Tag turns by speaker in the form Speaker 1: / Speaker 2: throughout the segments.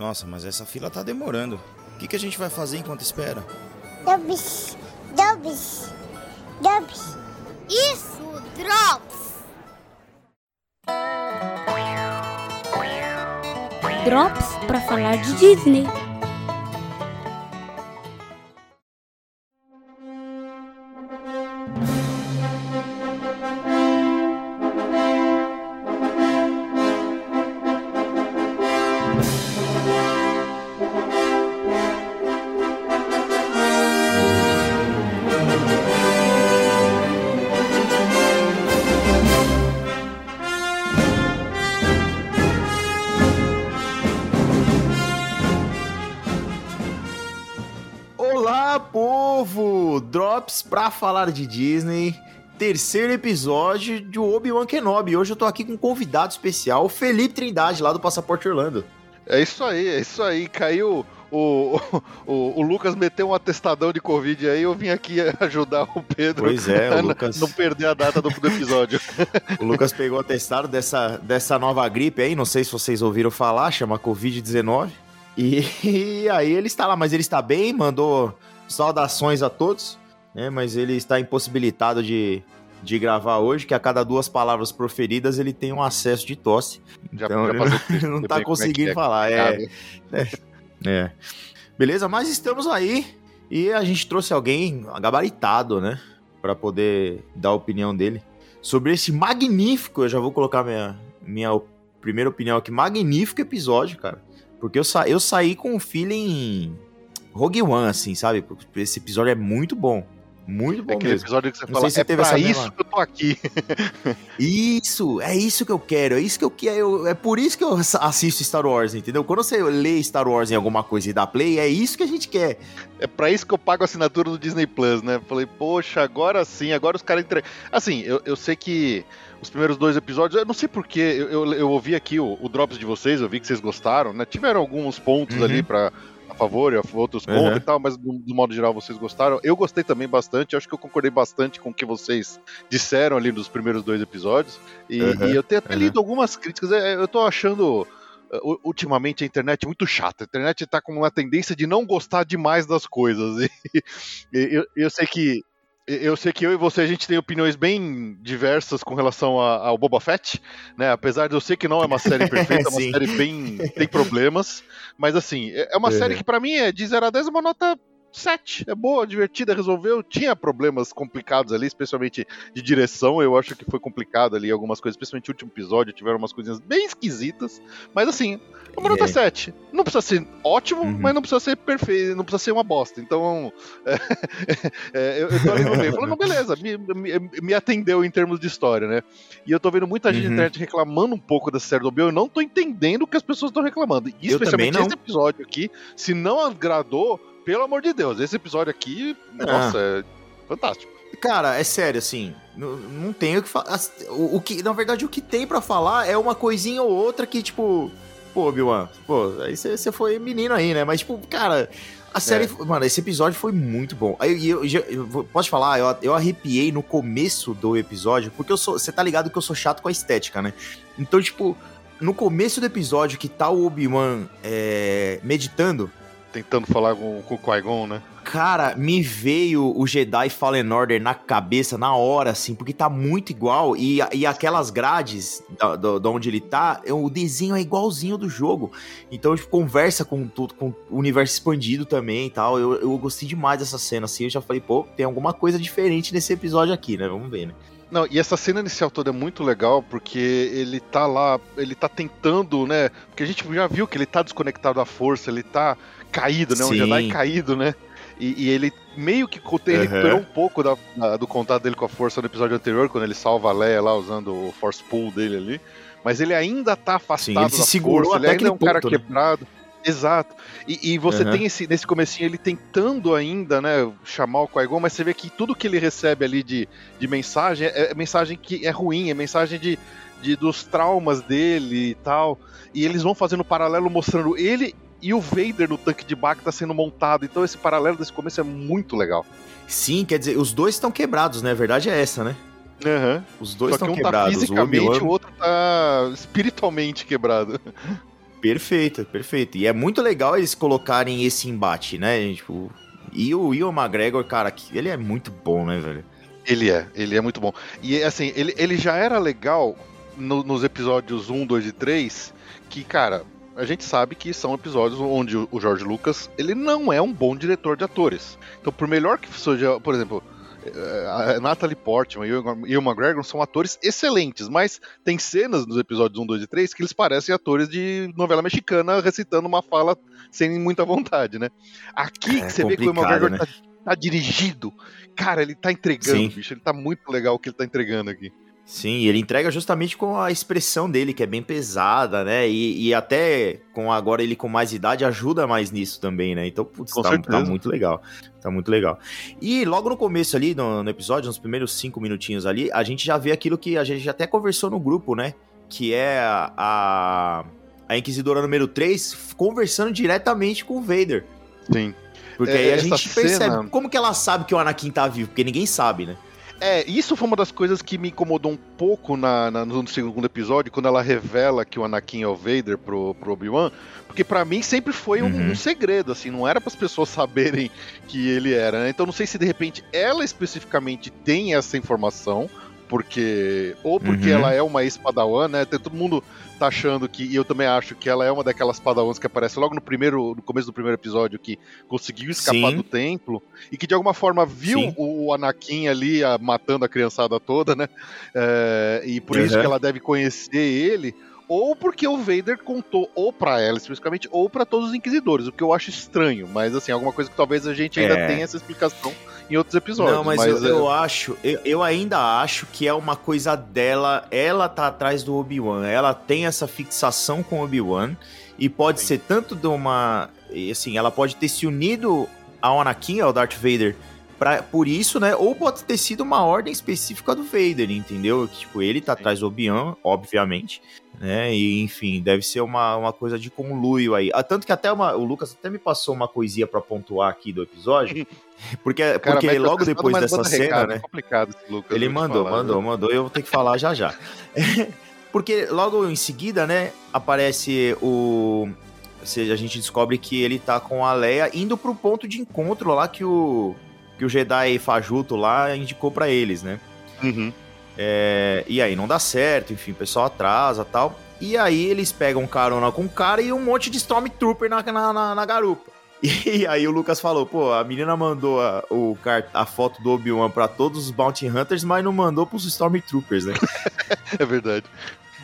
Speaker 1: Nossa, mas essa fila tá demorando. O que, que a gente vai fazer enquanto espera?
Speaker 2: Drops, Drops, Drops.
Speaker 3: Isso, Drops!
Speaker 4: Drops para falar de Disney.
Speaker 5: Pra falar de Disney. Terceiro episódio de Obi-Wan Kenobi. Hoje eu tô aqui com um convidado especial, Felipe Trindade, lá do Passaporte Orlando.
Speaker 6: É isso aí, é isso aí. Caiu. O, o, o Lucas meteu um atestadão de Covid aí, eu vim aqui ajudar o Pedro
Speaker 5: Pois é, o
Speaker 6: a
Speaker 5: Lucas-
Speaker 6: não perder a data do, do episódio.
Speaker 5: O Lucas pegou o atestado dessa, dessa nova gripe aí, não sei se vocês ouviram falar, chama Covid-19. E, e aí ele está lá, mas ele está bem, mandou saudações a todos, né? Mas ele está impossibilitado de, de gravar hoje, que a cada duas palavras proferidas ele tem um acesso de tosse.
Speaker 6: Já,
Speaker 5: Então
Speaker 6: já
Speaker 5: ele não, tá
Speaker 6: como é
Speaker 5: conseguindo
Speaker 6: é
Speaker 5: falar. É, é. Beleza, mas estamos aí e a gente trouxe alguém gabaritado, né? Pra poder dar a opinião dele sobre esse magnífico. Eu já vou colocar minha, minha primeira opinião aqui. Magnífico episódio, cara. Porque eu, sa eu saí com um feeling Rogue One, assim, sabe? Porque Esse episódio é muito bom. Muito bom
Speaker 6: É aquele
Speaker 5: mesmo.
Speaker 6: episódio que você
Speaker 5: Não
Speaker 6: fala,
Speaker 5: sei se
Speaker 6: é
Speaker 5: teve
Speaker 6: pra
Speaker 5: essa
Speaker 6: isso
Speaker 5: mesma-
Speaker 6: que eu tô aqui.
Speaker 5: Isso, é isso que eu quero, é isso que eu quero. É por isso que eu ass- assisto Star Wars, entendeu? Quando você lê Star Wars em alguma coisa e dá play, é isso que a gente quer.
Speaker 6: É pra isso que eu pago a assinatura do Disney Plus, né? Falei, poxa, agora sim, agora os caras entregam. Assim, eu, eu sei que os primeiros dois episódios, eu não sei porquê, eu, eu, eu ouvi aqui o, o Drops de vocês, eu vi que vocês gostaram, né? Tiveram alguns pontos
Speaker 5: Uhum.
Speaker 6: ali pra. A favor e outros
Speaker 5: Uhum.
Speaker 6: contra e tal, mas do, do modo geral vocês gostaram. Eu gostei também bastante, acho que eu concordei bastante com o que vocês disseram ali nos primeiros dois episódios. E,
Speaker 5: Uhum.
Speaker 6: e eu tenho até
Speaker 5: Uhum.
Speaker 6: lido algumas críticas, é, eu tô achando u- ultimamente a internet é muito chata. A internet tá com uma tendência de não gostar demais das coisas. E, e eu, eu sei que eu sei que eu e você a gente tem opiniões bem diversas com relação a- ao Boba Fett, né? Apesar de eu ser que não é uma série perfeita, é uma série bem tem problemas, mas assim, é é uma
Speaker 5: Uhum.
Speaker 6: série que pra mim é de 0 a 10 uma nota 7. É boa, divertida, resolveu. Tinha problemas complicados ali, especialmente de direção. Eu acho que foi complicado ali algumas coisas, especialmente no último episódio, tiveram umas coisinhas bem esquisitas. Mas assim, uma nota
Speaker 5: É.
Speaker 6: 7. Não precisa ser ótimo,
Speaker 5: Uhum.
Speaker 6: mas não precisa ser perfeito, não precisa ser uma bosta. Então, é, é, eu, eu tô ali no meio, falando, beleza, me, me, me atendeu em termos de história, né? E eu tô vendo muita gente
Speaker 5: Uhum.
Speaker 6: na internet reclamando um pouco dessa série do Obi, eu não tô entendendo o que as pessoas estão reclamando. E
Speaker 5: Eu também
Speaker 6: especialmente
Speaker 5: não.
Speaker 6: esse episódio aqui, se não agradou, pelo amor de Deus, esse episódio aqui, nossa, é fantástico.
Speaker 5: Cara, é sério, assim, não, não tem o que falar. O, o que, na verdade, o que tem pra falar é uma coisinha ou outra que, tipo, pô, Obi-Wan, pô, aí você foi menino aí, né? Mas, tipo, cara, a série, mano, esse episódio foi muito bom. Aí eu, eu, eu posso falar, eu, eu arrepiei no começo do episódio, porque eu sou, você tá ligado que eu sou chato com a estética, né? Então, tipo, no começo do episódio que tá o Obi-Wan é, meditando,
Speaker 6: Tentando falar com, com o Qui-Gon, né?
Speaker 5: Cara, me veio o Jedi Fallen Order na cabeça na hora, assim, porque tá muito igual. E, e aquelas grades da, da- da onde ele tá, o desenho é igualzinho do jogo. Então, tipo, conversa com, tudo, com o universo expandido também e tal. Eu, eu gostei demais dessa cena, assim. Eu já falei, pô, tem alguma coisa diferente nesse episódio aqui, né? Vamos ver, né?
Speaker 6: Não, e essa cena inicial toda é muito legal, porque ele tá lá, ele tá tentando, né? Porque a gente já viu que ele tá desconectado da força, ele tá caído, né? Um
Speaker 5: Sim.
Speaker 6: Jedi caído, né? E, e ele meio que
Speaker 5: Aham.
Speaker 6: recuperou um pouco da- da- do contato dele com a força no episódio anterior, quando ele salva a Leia lá usando o Force Pull dele ali. Mas ele ainda tá afastado
Speaker 5: Sim, ele se
Speaker 6: da
Speaker 5: segurou
Speaker 6: força, ele
Speaker 5: até
Speaker 6: ainda é um
Speaker 5: aquele
Speaker 6: cara
Speaker 5: ponto, né?
Speaker 6: quebrado. Exato. E, e você
Speaker 5: Aham.
Speaker 6: tem esse, nesse comecinho ele tentando ainda, né, chamar o Qui-Gon, mas você vê que tudo que ele recebe ali de, de mensagem é, é mensagem que é ruim, é mensagem de, de dos traumas dele e tal. E eles vão fazendo paralelo mostrando ele e o Vader no tanque de Bacta sendo montado. Então esse paralelo desse começo é muito legal.
Speaker 5: Sim, quer dizer, os dois estão quebrados, né? A verdade é essa, né? Os dois
Speaker 6: Só que
Speaker 5: estão
Speaker 6: um tá
Speaker 5: quebrados. o
Speaker 6: fisicamente,
Speaker 5: Obi-Wan
Speaker 6: o outro tá espiritualmente quebrado.
Speaker 5: Perfeito, perfeito. E é muito legal eles colocarem esse embate, né? Tipo, e o Ian McGregor, cara, que- ele é muito bom, né, velho?
Speaker 6: Ele é, ele é muito bom. E assim, ele, ele já era legal no- nos episódios 1, 2 e 3, que, cara, a gente sabe que são episódios onde o George Lucas, ele não é um bom diretor de atores. Então, por melhor que seja, por exemplo, eh, a Natalie Portman e o McGregor são atores excelentes, mas tem cenas nos episódios 1, 2 e 3 que eles parecem atores de novela mexicana recitando uma fala sem muita vontade, né? Aqui
Speaker 5: É
Speaker 6: que você vê que o McGregor
Speaker 5: né?
Speaker 6: tá, tá dirigido. Cara, ele tá entregando,
Speaker 5: Sim.
Speaker 6: bicho. Ele tá muito legal o que ele tá entregando aqui.
Speaker 5: Sim, ele entrega justamente com a expressão dele, que é bem pesada, né? E, e até com agora ele com mais idade ajuda mais nisso também, né? Então, putz, tá, tá muito legal. Tá muito legal. E logo no começo ali, no, no episódio, nos primeiros cinco minutinhos ali, a gente já vê aquilo que a gente até conversou no grupo, né? Que é a, a, Inquisidora número 3 conversando diretamente com o Vader.
Speaker 6: Sim.
Speaker 5: Porque
Speaker 6: É,
Speaker 5: aí a gente percebe
Speaker 6: cena-
Speaker 5: como que ela sabe que o Anakin tá vivo, porque ninguém sabe, né?
Speaker 6: É, isso foi uma das coisas que me incomodou um pouco na, na- no segundo episódio, quando ela revela que o Anakin é o Vader pro, pro Obi-Wan, porque pra mim sempre foi um,
Speaker 5: Uhum.
Speaker 6: um segredo, assim, não era para as pessoas saberem que ele era, né? Então não sei se de repente ela especificamente tem essa informação, porque ou porque
Speaker 5: Uhum.
Speaker 6: ela é uma ex-padawan, né? Tem, todo mundo tá achando que, e eu também acho que ela é uma daquelas padawans que aparece logo no primeiro, no começo do primeiro episódio, que conseguiu escapar
Speaker 5: Sim.
Speaker 6: do templo e que de alguma forma viu
Speaker 5: Sim.
Speaker 6: o Anakin ali ah, matando a criançada toda, né? É, e por isso
Speaker 5: Uhum.
Speaker 6: que ela deve conhecer ele. Ou porque o Vader contou, ou pra ela especificamente, ou pra todos os inquisidores, o que eu acho estranho, mas assim, alguma coisa que talvez a gente ainda
Speaker 5: É.
Speaker 6: tenha essa explicação em outros episódios.
Speaker 5: Não, mas, eu,
Speaker 6: é,
Speaker 5: eu acho, eu, eu ainda acho que é uma coisa dela, ela tá atrás do Obi-Wan, ela tem essa fixação com o Obi-Wan, e pode
Speaker 6: Sim.
Speaker 5: ser tanto de uma, assim, ela pode ter se unido ao Anakin, ao Darth Vader, pra, por isso, né, ou pode ter sido uma ordem específica do Vader, entendeu? Que, Tipo, ele tá atrás do Obi-Wan, obviamente, né, e enfim, deve ser uma, uma coisa de conluio aí. Ah, tanto que até uma, o Lucas até me passou uma coisinha pra pontuar aqui do episódio, porque,
Speaker 6: cara,
Speaker 5: porque
Speaker 6: mete
Speaker 5: logo depois dessa cena,
Speaker 6: recado,
Speaker 5: né,
Speaker 6: É complicado esse Lucas.
Speaker 5: ele mandou,
Speaker 6: falar,
Speaker 5: mandou,
Speaker 6: viu?
Speaker 5: mandou, eu vou ter que falar já já. Porque logo em seguida, né, aparece o. Ou seja, a gente descobre que ele tá com a Leia indo pro ponto de encontro lá que o. Que o Jedi Fajuto lá indicou pra eles, né?
Speaker 6: Uhum.
Speaker 5: É, e aí não dá certo, enfim, o pessoal atrasa tal. E aí eles pegam carona com o cara e um monte de Stormtrooper na, na, na, na garupa. E aí o Lucas falou, pô, a menina mandou a, o, a foto do Obi-Wan pra todos os Bounty Hunters, mas não mandou pros Stormtroopers, né?
Speaker 6: É verdade.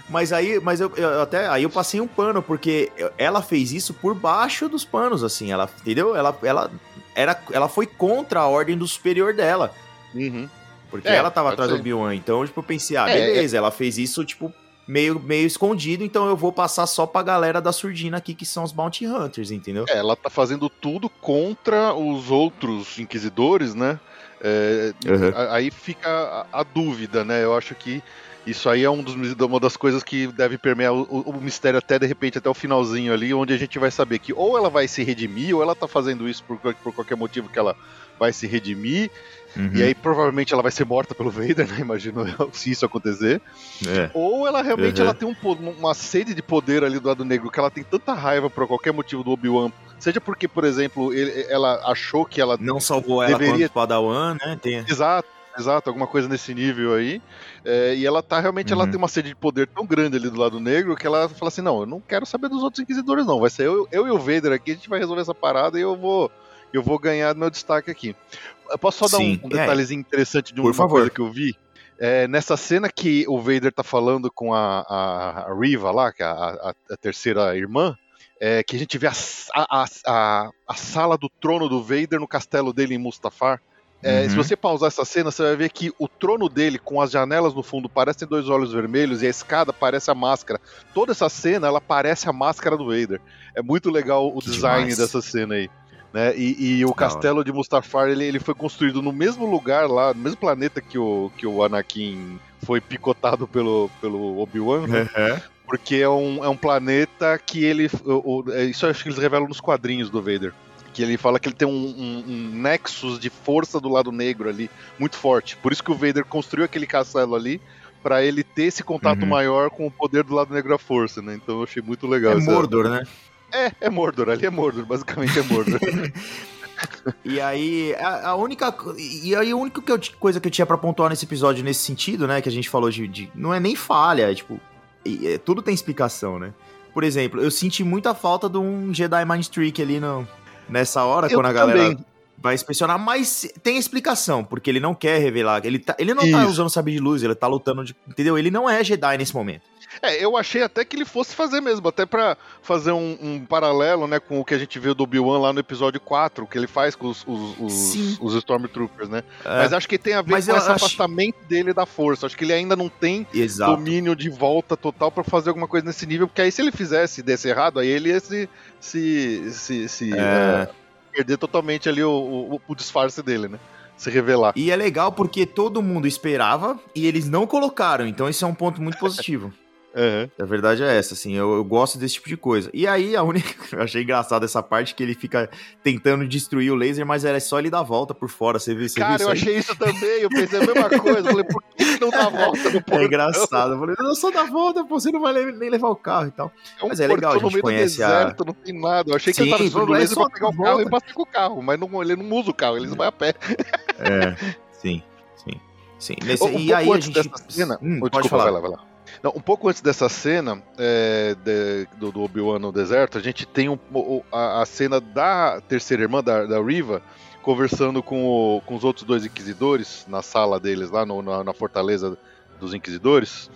Speaker 5: Mas aí, mas eu, eu até aí eu passei um pano, porque ela fez isso por baixo dos panos, assim, ela, entendeu? Ela, ela, era, ela foi contra a ordem do superior dela.
Speaker 6: Uhum.
Speaker 5: Porque
Speaker 6: É,
Speaker 5: ela tava atrás
Speaker 6: ser.
Speaker 5: do Obi-Wan. Então, tipo, eu pensei, ah,
Speaker 6: É,
Speaker 5: beleza, ela fez isso, tipo, meio, meio escondido, então eu vou passar só pra galera da surdina aqui, que são os Bounty Hunters, entendeu?
Speaker 6: É, ela tá fazendo tudo contra os outros inquisidores, né? É,
Speaker 5: Uhum.
Speaker 6: Aí fica a, a dúvida, né? Eu acho que isso aí é um dos, uma das coisas que deve permear o, o- o mistério até de repente até o finalzinho ali, onde a gente vai saber que ou ela vai se redimir, ou ela tá fazendo isso por, por qualquer motivo que ela vai se redimir,
Speaker 5: Uhum.
Speaker 6: e aí provavelmente ela vai ser morta pelo Vader, né? Imagino eu, se isso acontecer.
Speaker 5: É.
Speaker 6: Ou ela realmente
Speaker 5: Uhum.
Speaker 6: ela tem um uma sede de poder ali do lado negro, que ela tem tanta raiva por qualquer motivo do Obi-Wan. Seja porque, por exemplo, ele- ela achou que ela.
Speaker 5: Não salvou ela
Speaker 6: Deveria-
Speaker 5: quanto Padawan, né? Tem...
Speaker 6: Exato, exato, alguma coisa nesse nível aí. É, e ela tá realmente, ela
Speaker 5: Uhum.
Speaker 6: tem uma sede de poder tão grande ali do lado negro que ela fala assim: não, eu não quero saber dos outros inquisidores, não. Vai ser eu, eu e o Vader aqui, a gente vai resolver essa parada e eu vou. Eu vou ganhar meu destaque aqui. Eu posso só dar
Speaker 5: Sim,
Speaker 6: um, um
Speaker 5: é.
Speaker 6: detalhezinho interessante de uma
Speaker 5: favor.
Speaker 6: coisa que eu vi? É, nessa cena que o Vader tá falando com a, a, a Riva lá, que é a, a- a terceira irmã, é, que a gente vê a, a, a- a sala do trono do Vader no castelo dele em Mustafar. É,
Speaker 5: Uhum.
Speaker 6: Se você pausar essa cena, você vai ver que o trono dele, com as janelas no fundo, parecem dois olhos vermelhos e a escada parece a máscara. Toda essa cena, ela parece a máscara do Vader. É muito legal o
Speaker 5: Que
Speaker 6: design
Speaker 5: demais.
Speaker 6: dessa cena aí. Né? E, e o
Speaker 5: Da
Speaker 6: castelo de Mustafar, ele, ele foi construído no mesmo lugar lá, no mesmo planeta que o, que o Anakin foi picotado pelo, pelo Obi-Wan, né?
Speaker 5: Uhum.
Speaker 6: porque é um, é um planeta que ele. o- o- é, isso eu acho que eles revelam nos quadrinhos do Vader. Que ele fala que ele tem um, um, um nexus de força do lado negro ali muito forte. Por isso que o Vader construiu aquele castelo ali pra ele ter esse contato
Speaker 5: Uhum.
Speaker 6: maior com o poder do lado negro da força, né? Então eu achei muito legal.
Speaker 5: É
Speaker 6: essa-
Speaker 5: Mordor, né?
Speaker 6: É, é Mordor, ali é Mordor, basicamente é Mordor.
Speaker 5: E aí, a, a única. E aí, a única que eu coisa que eu tinha pra pontuar nesse episódio nesse sentido, né? Que a gente falou de. de- não é nem falha, é tipo. e- é, tudo tem explicação, né? Por exemplo, eu senti muita falta de um Jedi Mind Trick ali no, nessa hora,
Speaker 6: Eu
Speaker 5: quando a galera
Speaker 6: também.
Speaker 5: vai inspecionar, mas tem explicação, porque ele não quer revelar. Ele, tá, ele não tá
Speaker 6: Isso.
Speaker 5: usando sabre de luz, ele tá lutando de. Entendeu? Ele não é Jedi nesse momento.
Speaker 6: É, eu achei até que ele fosse fazer mesmo, até pra fazer um, um paralelo, né, com o que a gente viu do Obi-Wan lá no episódio 4, que ele faz com os, os, os, os Stormtroopers, né?
Speaker 5: É,
Speaker 6: Mas acho que tem a ver
Speaker 5: Mas
Speaker 6: com esse
Speaker 5: acho-
Speaker 6: afastamento dele da força. Acho que ele ainda não tem
Speaker 5: exato.
Speaker 6: domínio de volta total pra fazer alguma coisa nesse nível, porque aí se ele fizesse e desse errado, aí ele ia se, se, se, se,
Speaker 5: É.
Speaker 6: eh, perder totalmente ali o, o, o disfarce dele, né? Se revelar.
Speaker 5: E é legal porque todo mundo esperava e eles não colocaram, então isso é um ponto muito positivo.
Speaker 6: Aham.
Speaker 5: A verdade é essa, assim, eu, eu gosto desse tipo de coisa. E aí, a única. Eu achei engraçado essa parte que ele fica tentando destruir o laser, mas era só ele dar a volta por fora. Você viu, você
Speaker 6: Cara,
Speaker 5: viu
Speaker 6: eu achei isso também, eu pensei a mesma coisa. Eu falei, por que não dá a volta no portão?
Speaker 5: É engraçado. Eu falei, não, só dá a volta, pô, você não vai nem levar o carro e tal.
Speaker 6: É um
Speaker 5: Mas é legal, a gente conhece
Speaker 6: do
Speaker 5: a-
Speaker 6: deserto, não tem nada. Eu achei que
Speaker 5: Sim,
Speaker 6: ele tava
Speaker 5: é
Speaker 6: laser
Speaker 5: só
Speaker 6: pra pegar o carro e passar com o carro, mas não, ele não usa o carro, ele vai a pé.
Speaker 5: É, sim, sim. Sim. Nesse,
Speaker 6: Um
Speaker 5: e aí a gente.
Speaker 6: cena.
Speaker 5: Hum,
Speaker 6: Oh,
Speaker 5: pode
Speaker 6: desculpa,
Speaker 5: falar.
Speaker 6: vai lá, vai lá. Não, um pouco antes dessa cena é, de- do, do Obi-Wan no deserto, a gente tem um- a, a cena da terceira irmã, da, da Riva, conversando com, o- com os outros dois inquisidores na sala deles, lá no- na, na fortaleza dos inquisidores.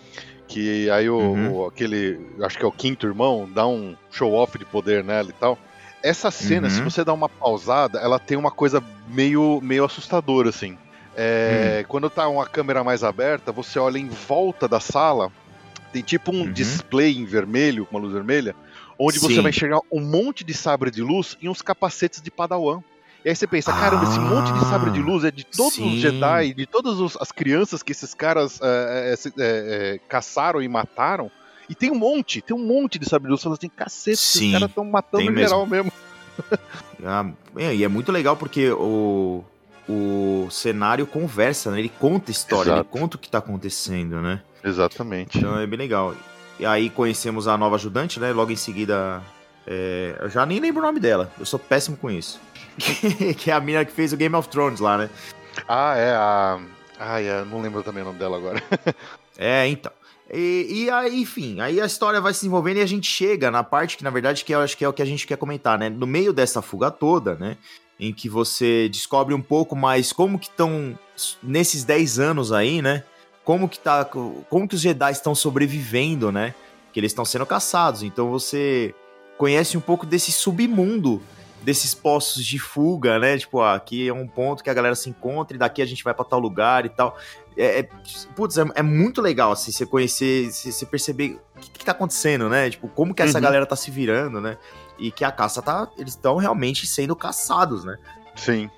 Speaker 6: Que aí o,
Speaker 5: Uhum.
Speaker 6: o- aquele, acho que é o quinto irmão, dá um show-off de poder nela e tal. Essa cena,
Speaker 5: Uhum.
Speaker 6: se você dá uma pausada, ela tem uma coisa meio, meio assustadora, assim. É, Quando tá uma câmera mais aberta, você olha em volta da sala, tem tipo um
Speaker 5: Uhum.
Speaker 6: display em vermelho, com uma luz vermelha, onde você
Speaker 5: Sim.
Speaker 6: vai enxergar um monte de sabre de luz e uns capacetes de Padawan. E aí você pensa, caramba, esse monte de sabre de luz é de todos
Speaker 5: sim.
Speaker 6: os Jedi, de todas as crianças que esses caras é, é, é, caçaram e mataram. E tem um monte, tem um monte de sabre de luz. Você fala assim, cacete,
Speaker 5: Sim,
Speaker 6: esses caras estão matando em geral mesmo.
Speaker 5: Ah, é, e é muito legal porque o, o cenário conversa, né? Ele conta história,
Speaker 6: Exato.
Speaker 5: ele conta o que tá acontecendo, né?
Speaker 6: Exatamente.
Speaker 5: Então é bem legal. E aí conhecemos a nova ajudante, né? Logo em seguida. é, eu já nem lembro o nome dela. Eu sou péssimo com isso. que é a mina que fez o Game of Thrones lá, né?
Speaker 6: Ah, é a. Ah, é, não lembro também o nome dela agora.
Speaker 5: É, então. E, e aí, enfim, aí a história vai se desenvolvendo e a gente chega na parte que, na verdade, que eu acho que é o que a gente quer comentar, né? No meio dessa fuga toda, né? Em que você descobre um pouco mais como que estão nesses 10 anos aí, né? Como que tá. Como que os Jedi estão sobrevivendo, né? Que eles estão sendo caçados. Então você conhece um pouco desse submundo desses postos de fuga, né? Tipo, ah, aqui é um ponto que a galera se encontra e daqui a gente vai pra tal lugar e tal. É, é, putz, é, é muito legal, assim, você conhecer, você, você perceber o que, que tá acontecendo, né? Tipo, como que essa
Speaker 6: Uhum.
Speaker 5: galera tá se virando, né? E que a caça tá. Eles estão realmente sendo caçados, né?
Speaker 6: Sim.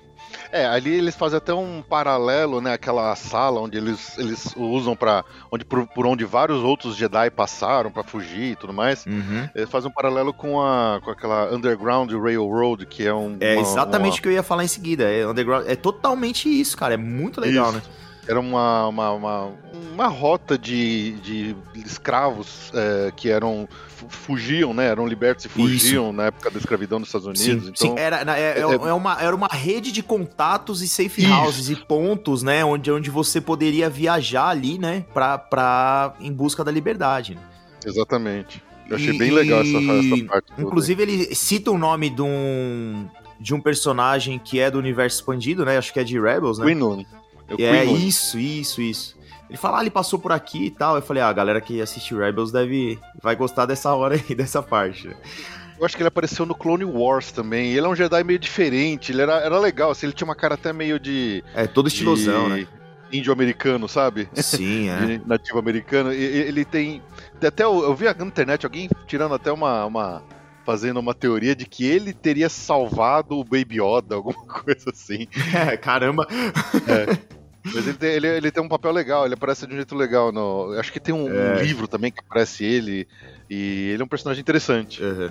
Speaker 6: É, ali eles fazem até um paralelo, né? Aquela sala onde eles, eles usam para onde por, por onde vários outros Jedi passaram pra fugir e tudo mais.
Speaker 5: Uhum.
Speaker 6: Eles fazem um paralelo com a com aquela Underground Railroad, que é um
Speaker 5: É
Speaker 6: uma-
Speaker 5: exatamente
Speaker 6: uma-
Speaker 5: o que eu ia falar em seguida. É underground. É totalmente isso, cara. É muito legal,
Speaker 6: Isso.
Speaker 5: né?
Speaker 6: Era uma, uma, uma, uma rota de, de escravos é, que eram fu- fugiam, né? Eram libertos e fugiam na época da escravidão nos Estados Unidos.
Speaker 5: Sim,
Speaker 6: então,
Speaker 5: sim. Era, na- é, é-
Speaker 6: é-
Speaker 5: é uma, era uma rede de contatos e safe
Speaker 6: Isso.
Speaker 5: houses e pontos, né? Onde, onde você poderia viajar ali, né? Pra, pra, em busca da liberdade. né?
Speaker 6: exatamente. Eu achei
Speaker 5: E-
Speaker 6: bem legal essa, essa parte. toda.
Speaker 5: Inclusive, ele cita o nome de um, de um personagem que é do universo expandido, né? Acho que é de Rebels, né?
Speaker 6: Quinlan. É o
Speaker 5: é isso, isso, isso. Ele fala, ah, ele passou por aqui e tal. Eu falei, ah, a galera que assiste Rebels deve vai gostar dessa hora aí, dessa parte.
Speaker 6: Eu acho que ele apareceu no Clone Wars também. Ele é um Jedi meio diferente. Ele era, era legal, assim, ele tinha uma cara até meio de.
Speaker 5: É todo estilosão,
Speaker 6: de
Speaker 5: né?
Speaker 6: Índio-americano, sabe?
Speaker 5: Sim, é.
Speaker 6: De nativo americano. E- e- Ele tem. tem Até eu, eu vi na internet alguém tirando até uma. uma fazendo uma teoria de que ele teria salvado o Baby Yoda, alguma coisa assim.
Speaker 5: Caramba.
Speaker 6: Mas ele tem, ele, ele tem um papel legal, ele aparece de um jeito legal. No, acho que tem um, um
Speaker 5: É.
Speaker 6: livro também que aparece ele. E ele é um personagem interessante.
Speaker 5: Uhum.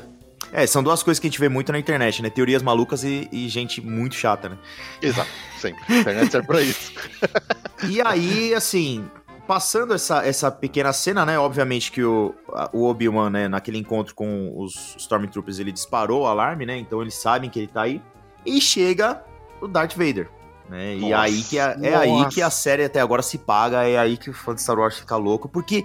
Speaker 5: É, são duas coisas que a gente vê muito na internet, né? Teorias malucas e, e gente muito chata, né?
Speaker 6: Exato, sempre. A internet serve pra isso.
Speaker 5: E aí, assim, passando essa, essa pequena cena, né? Obviamente que o, o Obi-Wan, né, naquele encontro com os Stormtroopers, ele disparou o alarme, né? Então eles sabem que ele tá aí. E chega o Darth Vader. Né? E
Speaker 6: Nossa,
Speaker 5: aí que a- é aí
Speaker 6: nossa.
Speaker 5: que a série até agora se paga, é aí que o fã de Star Wars fica louco. Porque.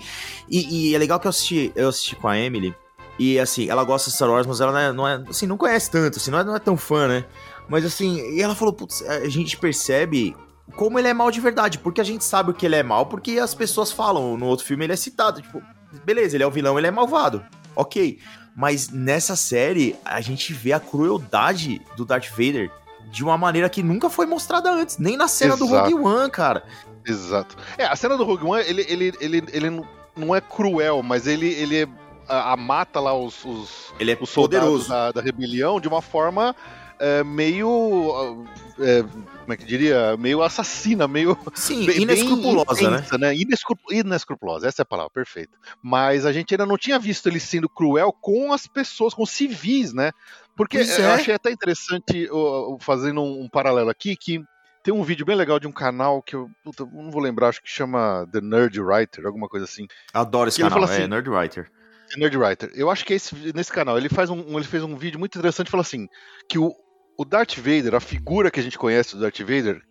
Speaker 5: E, e é legal que eu assisti, eu assisti com a Emily. E assim, ela gosta de Star Wars, mas ela não é, não é- assim, não conhece tanto, assim, não é, não é tão fã, né? Mas assim, e ela falou, putz, a gente percebe como ele é mal de verdade, porque a gente sabe o que ele é mal, porque as pessoas falam, no outro filme ele é citado, tipo, beleza, ele é o vilão, ele é malvado, ok. Mas nessa série, a gente vê a crueldade do Darth Vader de uma maneira que nunca foi mostrada antes, nem na cena do
Speaker 6: Exato.
Speaker 5: Rogue One, cara.
Speaker 6: Exato. É, a cena do Rogue One, ele, ele, ele, ele não- é cruel, mas ele, ele é, a, a mata lá os, os,
Speaker 5: Ele é
Speaker 6: os soldados da, da rebelião de uma forma é, meio. É, como é que diria? Meio assassina, meio.
Speaker 5: Sim,
Speaker 6: bem-
Speaker 5: inescrupulosa,
Speaker 6: bem
Speaker 5: né?
Speaker 6: intensa, né? Inescrup- inescrupulosa, essa é a palavra, perfeito. Mas a gente ainda não tinha visto ele sendo cruel com as pessoas, com os civis, né? Porque
Speaker 5: Pois
Speaker 6: eu
Speaker 5: é.
Speaker 6: achei até interessante, fazendo um, paralelo aqui, que tem um vídeo bem legal de um canal que eu puta, não vou lembrar, acho que chama The Nerd Writer, alguma coisa assim.
Speaker 5: Adoro esse canal, é
Speaker 6: assim-
Speaker 5: Nerd Writer.
Speaker 6: Nerd Writer. Eu acho que é esse, nesse canal ele faz um, um- ele fez um vídeo muito interessante, fala assim, que o, o Darth Vader, a figura que a gente conhece do Darth Vader,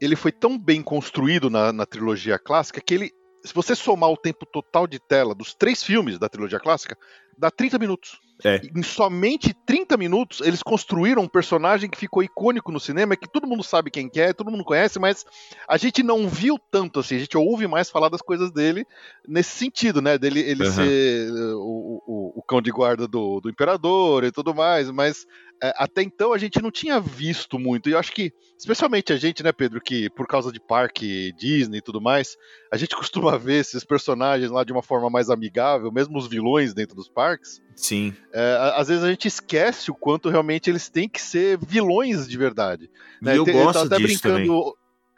Speaker 6: ele foi tão bem construído na, na trilogia clássica que ele, se você somar o tempo total de tela dos três filmes da trilogia clássica, dá 30 minutos.
Speaker 5: É.
Speaker 6: Em somente 30 minutos, eles construíram um personagem que ficou icônico no cinema, que todo mundo sabe quem que é, todo mundo conhece, mas a gente não viu tanto assim, a gente ouve mais falar das coisas dele nesse sentido, né? Dele ele
Speaker 5: Aham.
Speaker 6: ser uh, o, o, o cão de guarda do, do imperador e tudo mais, mas até então a gente não tinha visto muito. E eu acho que, especialmente a gente, né, Pedro, que por causa de parque, Disney e tudo mais, a gente costuma ver esses personagens lá de uma forma mais amigável, mesmo os vilões dentro dos parques.
Speaker 5: Sim.
Speaker 6: É, às vezes a gente esquece o quanto realmente eles têm que ser vilões de verdade.
Speaker 5: E eu
Speaker 6: Te-
Speaker 5: gosto
Speaker 6: até
Speaker 5: disso também.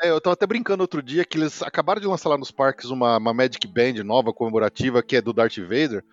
Speaker 6: É, eu tava até brincando outro dia que eles acabaram de lançar lá nos parques uma, uma Magic Band nova, comemorativa, que é do Darth Vader.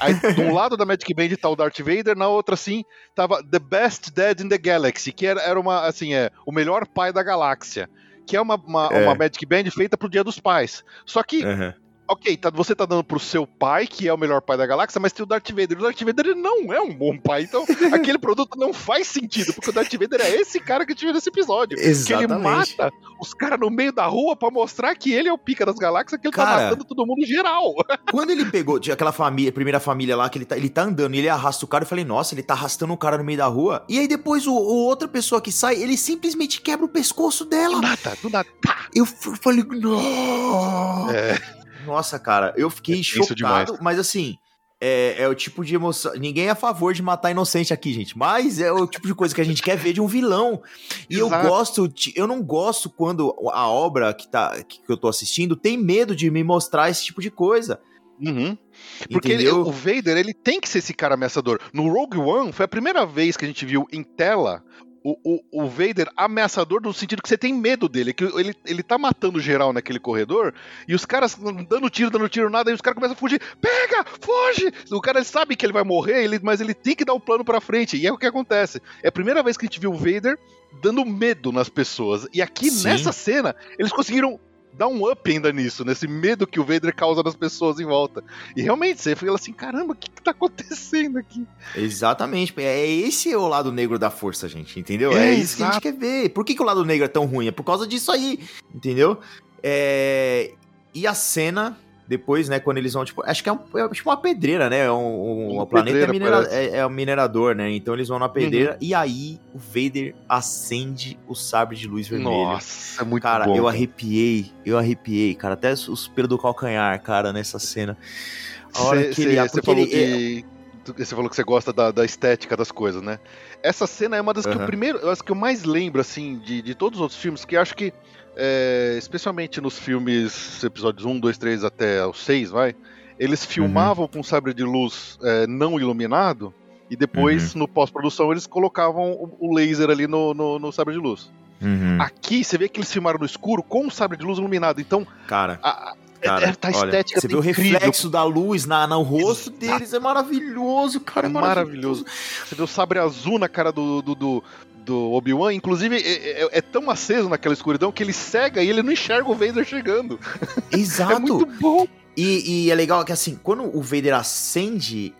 Speaker 6: Aí, de um lado da Magic Band tá o Darth Vader, na outra, assim, tava The Best Dad in the Galaxy, que era, era uma, assim, é, o melhor pai da galáxia. Que é uma, uma,
Speaker 5: É.
Speaker 6: uma Magic Band feita pro Dia dos Pais. Só que
Speaker 5: Aham.
Speaker 6: Ok, tá- você tá dando pro seu pai, que é o melhor pai da galáxia, mas tem o Darth Vader. O Darth Vader ele não é um bom pai, então aquele produto não faz sentido, porque o Darth Vader é esse cara que viu nesse episódio. Que ele
Speaker 5: Exatamente.
Speaker 6: mata os caras no meio da rua pra mostrar que ele é o pica das galáxias, que ele tá
Speaker 5: Cara.
Speaker 6: matando todo mundo geral.
Speaker 5: Quando ele pegou, tinha aquela família, primeira família lá, que ele tá, ele tá andando e ele arrasta o cara, eu falei, nossa, ele tá arrastando o cara no meio da rua. E aí depois o, o outra pessoa que sai, ele simplesmente quebra o pescoço
Speaker 6: Do
Speaker 5: dela.
Speaker 6: nada, do nada.
Speaker 5: Eu f- falei, não.
Speaker 6: É,
Speaker 5: Nossa, cara, eu fiquei
Speaker 6: É
Speaker 5: chocado,
Speaker 6: demais.
Speaker 5: mas assim. É, é o tipo de emoção. Ninguém é a favor de matar inocente aqui, gente. Mas é o tipo de coisa que a gente quer ver de um vilão. E eu
Speaker 6: Exato.
Speaker 5: gosto. de- eu não gosto quando a obra que, tá, que eu tô assistindo tem medo de me mostrar esse tipo de coisa.
Speaker 6: uhum. Porque ele- o Vader, ele tem que ser esse cara ameaçador. No Rogue One, foi a primeira vez que a gente viu em tela o, o, o Vader ameaçador no sentido que você tem medo dele. Que ele, ele tá matando geral naquele corredor e os caras dando tiro, dando tiro, nada, e os caras começam a fugir. Pega! Foge! O cara sabe que ele vai morrer, ele, mas ele tem que dar o plano pra frente. E é o que acontece. É a primeira vez que a gente viu o Vader dando medo nas pessoas. E aqui
Speaker 5: Sim.
Speaker 6: nessa cena, eles conseguiram dar um up ainda nisso, nesse medo que o Vader causa nas pessoas em volta. E realmente, você fica assim, caramba, o que, que tá acontecendo aqui?
Speaker 5: Exatamente. É esse é o lado negro da força, gente, entendeu?
Speaker 6: É,
Speaker 5: É, isso que a gente quer ver. Por que, que o lado negro é tão ruim? É por causa disso aí, entendeu? É, E a cena, depois, né, quando eles vão, tipo, acho que é, um, é tipo uma pedreira, né? É um, um-
Speaker 6: Uma
Speaker 5: o planeta é, minera-.
Speaker 6: Uhum.
Speaker 5: é, é um minerador, né? Então eles vão na pedreira e aí o Vader acende o sabre de luz vermelho.
Speaker 6: Nossa, é muito
Speaker 5: cara,
Speaker 6: bom.
Speaker 5: eu
Speaker 6: cara.
Speaker 5: arrepiei, eu arrepiei, cara, até os pelos do calcanhar, cara, nessa cena. A hora
Speaker 6: Cê-
Speaker 5: que ele,
Speaker 6: cê- cê
Speaker 5: porque
Speaker 6: falou
Speaker 5: ele- é
Speaker 6: de- Você falou que você gosta da, da estética das coisas, né? Essa cena é uma das que eu primeiro, as que eu mais lembro, assim, de, de todos os outros filmes, que acho que, é, especialmente nos filmes, episódios 1, 2, 3 até o 6, vai, eles
Speaker 5: Uhum.
Speaker 6: filmavam com sabre de luz é, não iluminado, e depois,
Speaker 5: Uhum.
Speaker 6: no pós-produção, eles colocavam o, o laser ali no, no, no sabre de luz.
Speaker 5: Uhum.
Speaker 6: Aqui, você vê que eles filmaram no escuro com o sabre de luz iluminado, então,
Speaker 5: Cara,
Speaker 6: a,
Speaker 5: Cara,
Speaker 6: é, tá
Speaker 5: olha,
Speaker 6: estética
Speaker 5: você
Speaker 6: tá
Speaker 5: vê o
Speaker 6: incrível.
Speaker 5: reflexo da luz na, no rosto deles, é maravilhoso, cara, é
Speaker 6: É maravilhoso. Você vê o sabre azul na cara do, do, do, do Obi-Wan, inclusive é, é, é, tão aceso naquela escuridão que ele cega e ele não enxerga o Vader chegando.
Speaker 5: Exato. é
Speaker 6: muito bom.
Speaker 5: E, e, é legal que assim, quando o Vader acende,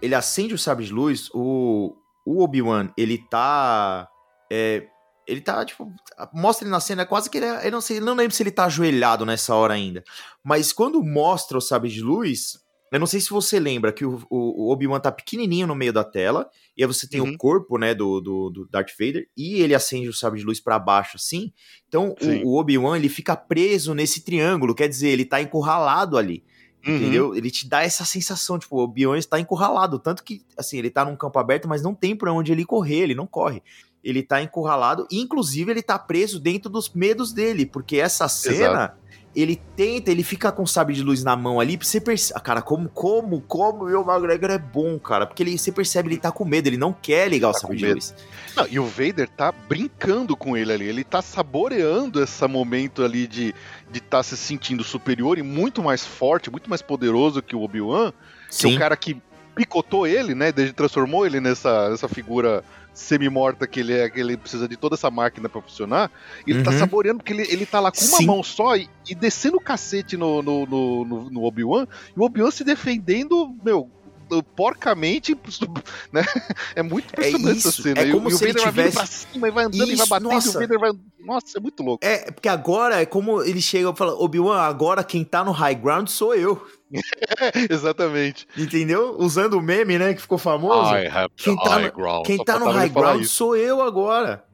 Speaker 5: ele acende o sabre de luz, o, o Obi-Wan, ele tá. É, ele tá, tipo, mostra ele na cena, quase que ele, é, eu não sei, não lembro se ele tá ajoelhado nessa hora ainda. Mas quando mostra o sabre de luz, eu não sei se você lembra que o, o, o Obi-Wan tá pequenininho no meio da tela, e aí você tem uhum. o corpo, né, do, do, do, Darth Vader, e ele acende o sabre de luz para baixo, assim. Então, Sim. o, o Obi-Wan, ele fica preso nesse triângulo, quer dizer, ele tá encurralado ali. Uhum. Entendeu? Ele te dá essa sensação, tipo, o Obi-Wan está encurralado. Tanto que, assim, ele tá num campo aberto, mas não tem pra onde ele correr, ele não corre. Ele tá encurralado, inclusive ele tá preso dentro dos medos dele, porque essa cena, Exato. ele tenta, ele fica com o sabre de luz na mão ali, você percebe, cara, como, como, como o Will McGregor é bom, cara, porque ele, você percebe, ele tá com medo, ele não quer ligar tá o sabre de luz.
Speaker 6: Não, e o Vader tá brincando com ele ali, ele tá saboreando esse momento ali de de estar tá se sentindo superior e muito mais forte, muito mais poderoso que o Obi-Wan, que é o cara que picotou ele, né, desde transformou ele nessa, nessa figura semi-morta que ele é, que ele precisa de toda essa máquina pra funcionar, ele tá uhum. tá saboreando porque ele, ele tá lá com uma Sim. mão só e, e descendo o cacete no, no, no, no, no Obi-Wan, e o Obi-Wan se defendendo, meu, porcamente, né? É muito
Speaker 5: é impressionante é isso. essa cena.
Speaker 6: É
Speaker 5: como
Speaker 6: e,
Speaker 5: se
Speaker 6: e o
Speaker 5: Vader tivesse...
Speaker 6: vai pra cima e vai andando isso, e vai batendo nossa. e o Vader vai... Nossa, é muito louco.
Speaker 5: É, porque agora é como ele chega e fala, Obi-Wan, agora quem tá no high ground sou eu.
Speaker 6: Exatamente.
Speaker 5: Entendeu? Usando o meme, né, que ficou famoso. quem tá no, ground. Quem tá no high ground sou eu agora.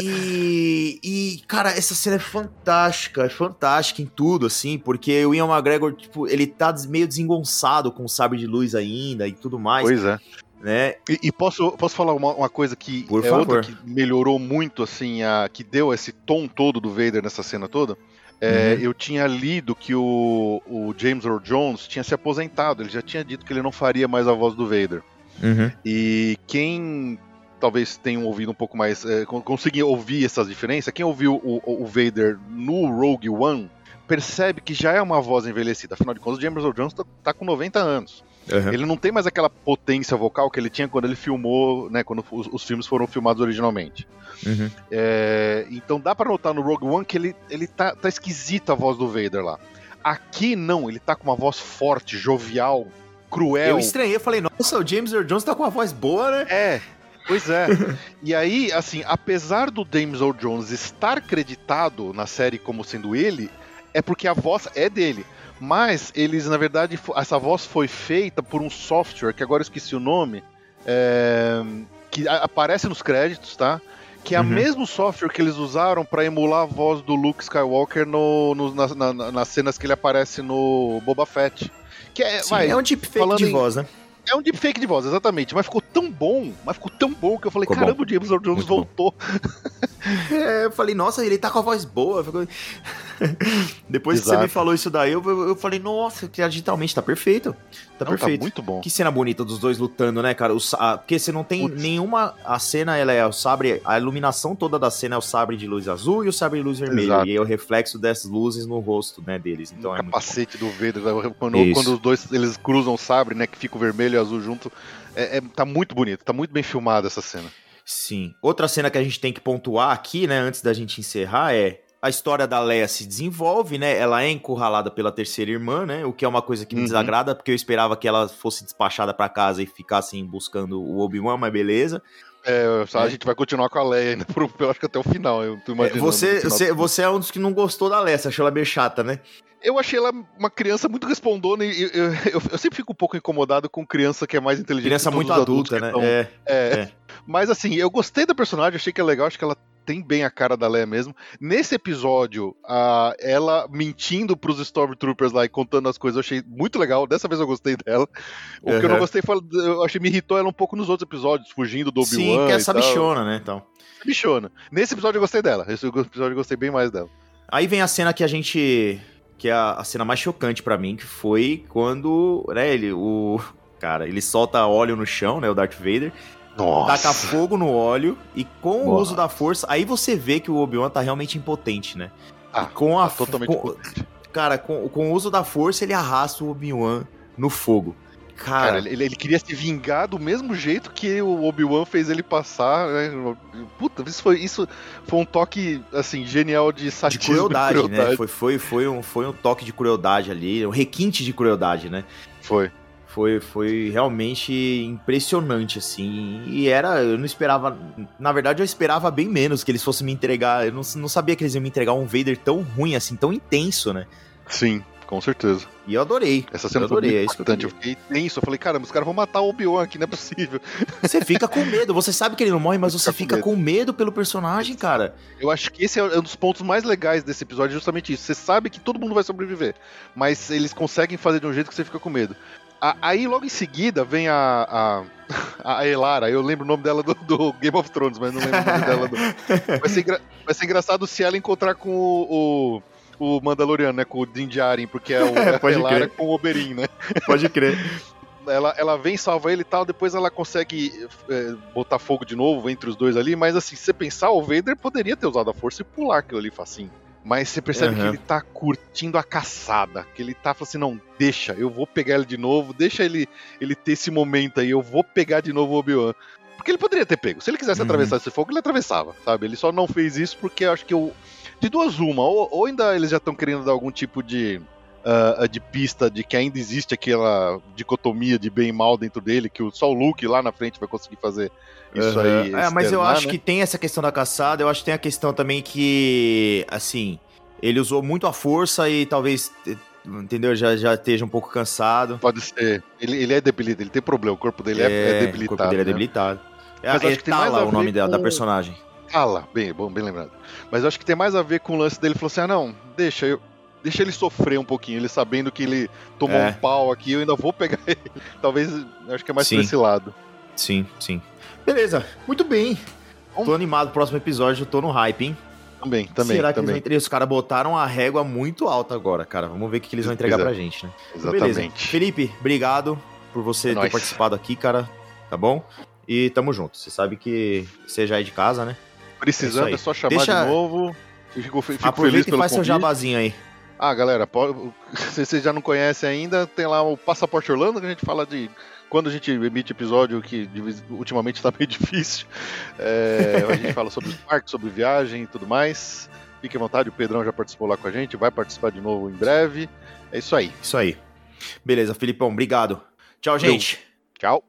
Speaker 5: E, e, cara, essa cena é fantástica, é fantástica em tudo, assim, porque o Ian McGregor, tipo, ele tá meio desengonçado com o sabre de luz ainda e tudo mais.
Speaker 6: Pois é.
Speaker 5: Né?
Speaker 6: E, e posso, posso falar uma, uma coisa que
Speaker 5: Por
Speaker 6: é
Speaker 5: favor.
Speaker 6: outra que melhorou muito, assim, a, que deu esse tom todo do Vader nessa cena toda? É, uhum. Eu tinha lido que o, o James Earl Jones tinha se aposentado, ele já tinha dito que ele não faria mais a voz do Vader.
Speaker 5: Uhum.
Speaker 6: E quem talvez tenham ouvido um pouco mais, é, conseguiam ouvir essas diferenças, quem ouviu o, o, Vader no Rogue One percebe que já é uma voz envelhecida. Afinal de contas, o James Earl Jones tá, tá com 90 anos. Uhum. Ele não tem mais aquela potência vocal que ele tinha quando ele filmou, né, quando os, os filmes foram filmados originalmente.
Speaker 5: Uhum.
Speaker 6: É, então dá para notar no Rogue One que ele, ele tá, tá esquisita a voz do Vader lá. Aqui não, ele tá com uma voz forte, jovial, cruel.
Speaker 5: Eu estranhei, eu falei, nossa, o James Earl Jones tá com uma voz boa, né?
Speaker 6: É, Pois é. e aí, assim, apesar do James Earl Jones estar creditado na série como sendo ele, é porque a voz é dele. Mas eles, na verdade, essa voz foi feita por um software, que agora eu esqueci o nome, é, que aparece nos créditos, tá? Que é uhum. o mesmo software que eles usaram para emular a voz do Luke Skywalker no, no na, na, nas cenas que ele aparece no Boba Fett. Que
Speaker 5: é, Sim, vai, é um deepfake de em, voz, né?
Speaker 6: É um deepfake de voz, exatamente. Mas ficou tão bom, mas ficou tão bom que eu falei, ficou caramba, bom. o James Earl Jones Muito voltou.
Speaker 5: é, eu falei, nossa, ele tá com a voz boa. Depois Exato. que você me falou isso daí, eu, eu falei, nossa, que digitalmente tá perfeito. Tá não, tá perfeito.
Speaker 6: Tá muito bom.
Speaker 5: Que cena bonita dos dois lutando, né, cara? O, a, porque você não tem Putz. nenhuma. A cena, ela é o sabre. A iluminação toda da cena é o sabre de luz azul e o sabre de luz vermelho. Exato. E é o reflexo dessas luzes no rosto, né, deles. Então
Speaker 6: o
Speaker 5: é
Speaker 6: capacete do Vader, quando, quando os dois eles cruzam o sabre, né, que fica o vermelho e o azul junto. É, é, tá muito bonito, tá muito bem filmada essa cena.
Speaker 5: Sim. Outra cena que a gente tem que pontuar aqui, né, antes da gente encerrar é a história da Leia se desenvolve, né? Ela é encurralada pela terceira irmã, né? O que é uma coisa que me uhum. desagrada, porque eu esperava que ela fosse despachada para casa e ficassem buscando o Obi-Wan, mas beleza.
Speaker 6: É, a é. gente vai continuar com a Leia ainda, por, eu acho que até o final, eu tô imaginando.
Speaker 5: Você, você, você é um dos que não gostou da Leia, você achou ela meio chata, né?
Speaker 6: Eu achei ela uma criança muito respondona e eu, eu, eu, eu sempre fico um pouco incomodado com criança que é mais inteligente.
Speaker 5: Criança muito adulta, né?
Speaker 6: É, é, é. Mas assim, eu gostei da personagem, achei que é legal, acho que ela tem bem a cara da Leia mesmo. Nesse episódio, a, ela mentindo pros Stormtroopers lá e contando as coisas, eu achei muito legal. Dessa vez eu gostei dela. O uhum. que eu não gostei foi, eu achei me irritou ela um pouco nos outros episódios, fugindo do Obi-Wan.
Speaker 5: Sim, que é essa bichona, né? Então.
Speaker 6: Bichona. Nesse episódio eu gostei dela. Esse episódio eu gostei bem mais dela.
Speaker 5: Aí vem a cena que a gente. Que é a, a cena mais chocante para mim, que foi quando, né, ele, o. Cara, ele solta óleo no chão, né? O Darth Vader.
Speaker 6: Nossa.
Speaker 5: taca fogo no óleo e com Boa. o uso da força, aí você vê que o Obi-Wan tá realmente impotente, né?
Speaker 6: Ah,
Speaker 5: com a
Speaker 6: tá totalmente com,
Speaker 5: Cara, com, com o uso da força ele arrasta o Obi-Wan no fogo. Cara,
Speaker 6: Cara, ele, ele queria se vingar do mesmo jeito que o Obi-Wan fez ele passar. Né? Puta, isso foi, isso foi um toque, assim, genial de
Speaker 5: de
Speaker 6: satirismo.
Speaker 5: crueldade,
Speaker 6: de crueldade.
Speaker 5: né? Foi, foi, foi, um, foi um toque de crueldade ali, um requinte de crueldade, né?
Speaker 6: Foi.
Speaker 5: Foi, foi realmente impressionante, assim. E era, eu não esperava. Na verdade, eu esperava bem menos que eles fossem me entregar. Eu não, não sabia que eles iam me entregar um Vader tão ruim, assim, tão intenso, né?
Speaker 6: Sim, com certeza.
Speaker 5: E eu adorei.
Speaker 6: Essa cena
Speaker 5: Eu
Speaker 6: foi
Speaker 5: adorei,
Speaker 6: muito
Speaker 5: é que eu
Speaker 6: fiquei tenso. Eu falei, caramba, os caras vão matar o Obi-Wan aqui, não é possível.
Speaker 5: Você fica com medo, você sabe que ele não morre, mas você
Speaker 6: Fica
Speaker 5: fica
Speaker 6: com
Speaker 5: com medo pelo personagem, cara.
Speaker 6: Eu acho que esse é um dos pontos mais legais desse episódio, justamente isso. Você sabe que todo mundo vai sobreviver, mas eles conseguem fazer de um jeito que você fica com medo. A- Aí, logo em seguida, vem a, a, a Elara. Eu lembro o nome dela do, do Game of Thrones, mas não lembro o nome dela. Do... Vai, ser vai ser engraçado se ela encontrar com o, o, o Mandaloriano, né? Com o Din Djarin, porque é o
Speaker 5: Pode crer.
Speaker 6: com o Oberyn, né?
Speaker 5: Pode crer.
Speaker 6: ela, ela vem, salva ele e tal, depois ela consegue é, botar fogo de novo entre os dois ali, mas assim, se você pensar, o Vader poderia ter usado a força e pular aquilo ali facinho. Mas você percebe que
Speaker 5: Aham.
Speaker 6: ele tá curtindo a caçada, que ele tá falando assim, não, deixa, eu vou pegar ele de novo, deixa ele, ele ter esse momento aí, eu vou pegar de novo o Obi-Wan. Porque ele poderia ter pego. Se ele quisesse
Speaker 5: Uhum.
Speaker 6: atravessar esse fogo, ele atravessava, sabe? Ele só não fez isso porque eu acho que o. De duas, uma. Ou, ou ainda eles já estão querendo dar algum tipo de. Ah, de pista de que ainda existe aquela dicotomia de bem e mal dentro dele, que o- só o Luke lá na frente vai conseguir fazer isso
Speaker 5: Aham.
Speaker 6: aí.
Speaker 5: É, mas eu acho
Speaker 6: né?
Speaker 5: que tem essa questão da caçada, eu acho que tem a questão também que, assim, ele usou muito a força e talvez, entendeu, já, já esteja um pouco cansado.
Speaker 6: Pode ser. Ele, ele é debilitado, ele tem problema, o corpo dele é, é debilitado.
Speaker 5: O corpo dele é
Speaker 6: né?
Speaker 5: debilitado. É,
Speaker 6: Mas
Speaker 5: é
Speaker 6: acho que tem mais
Speaker 5: Tala
Speaker 6: a
Speaker 5: o nome
Speaker 6: ver
Speaker 5: da,
Speaker 6: com-
Speaker 5: personagem.
Speaker 6: Fala, bem, bom, bem lembrado. Mas eu acho que tem mais a ver com o lance dele. Falou assim: ah, não, deixa eu. Deixa ele sofrer um pouquinho, ele sabendo que ele tomou
Speaker 5: É.
Speaker 6: um pau aqui, eu ainda vou pegar ele. Talvez, acho que é mais
Speaker 5: Sim.
Speaker 6: pra esse lado.
Speaker 5: Sim, sim. Beleza, muito bem.
Speaker 6: Bom.
Speaker 5: Tô animado, próximo episódio, eu tô no hype, hein?
Speaker 6: Também, também,
Speaker 5: Será que eles vão
Speaker 6: também.
Speaker 5: entregar? Os caras botaram a régua muito alta agora, cara. Vamos ver o que, que eles vão entregar
Speaker 6: é.
Speaker 5: pra gente, né?
Speaker 6: Exatamente.
Speaker 5: Beleza. Felipe, obrigado por você
Speaker 6: É
Speaker 5: ter
Speaker 6: nóis.
Speaker 5: participado aqui, cara. Tá bom? E tamo junto. Você sabe que você já é de casa, né?
Speaker 6: Precisando,
Speaker 5: É
Speaker 6: é, só chamar
Speaker 5: Deixa-
Speaker 6: de novo. Eu fico, fico feliz
Speaker 5: Aproveita e
Speaker 6: pelo
Speaker 5: faz seu
Speaker 6: convite.
Speaker 5: jabazinho aí.
Speaker 6: Ah, galera, se vocês já não conhecem ainda, tem lá o Passaporte Orlando, que a gente fala de quando a gente emite episódio, que ultimamente está meio difícil. É, a gente fala sobre os parques, sobre viagem e tudo mais. Fique à vontade, o Pedrão já participou lá com a gente, vai participar de novo em breve. É isso aí.
Speaker 5: Isso aí. Beleza, Filipão, obrigado. Tchau, gente.
Speaker 6: Tchau.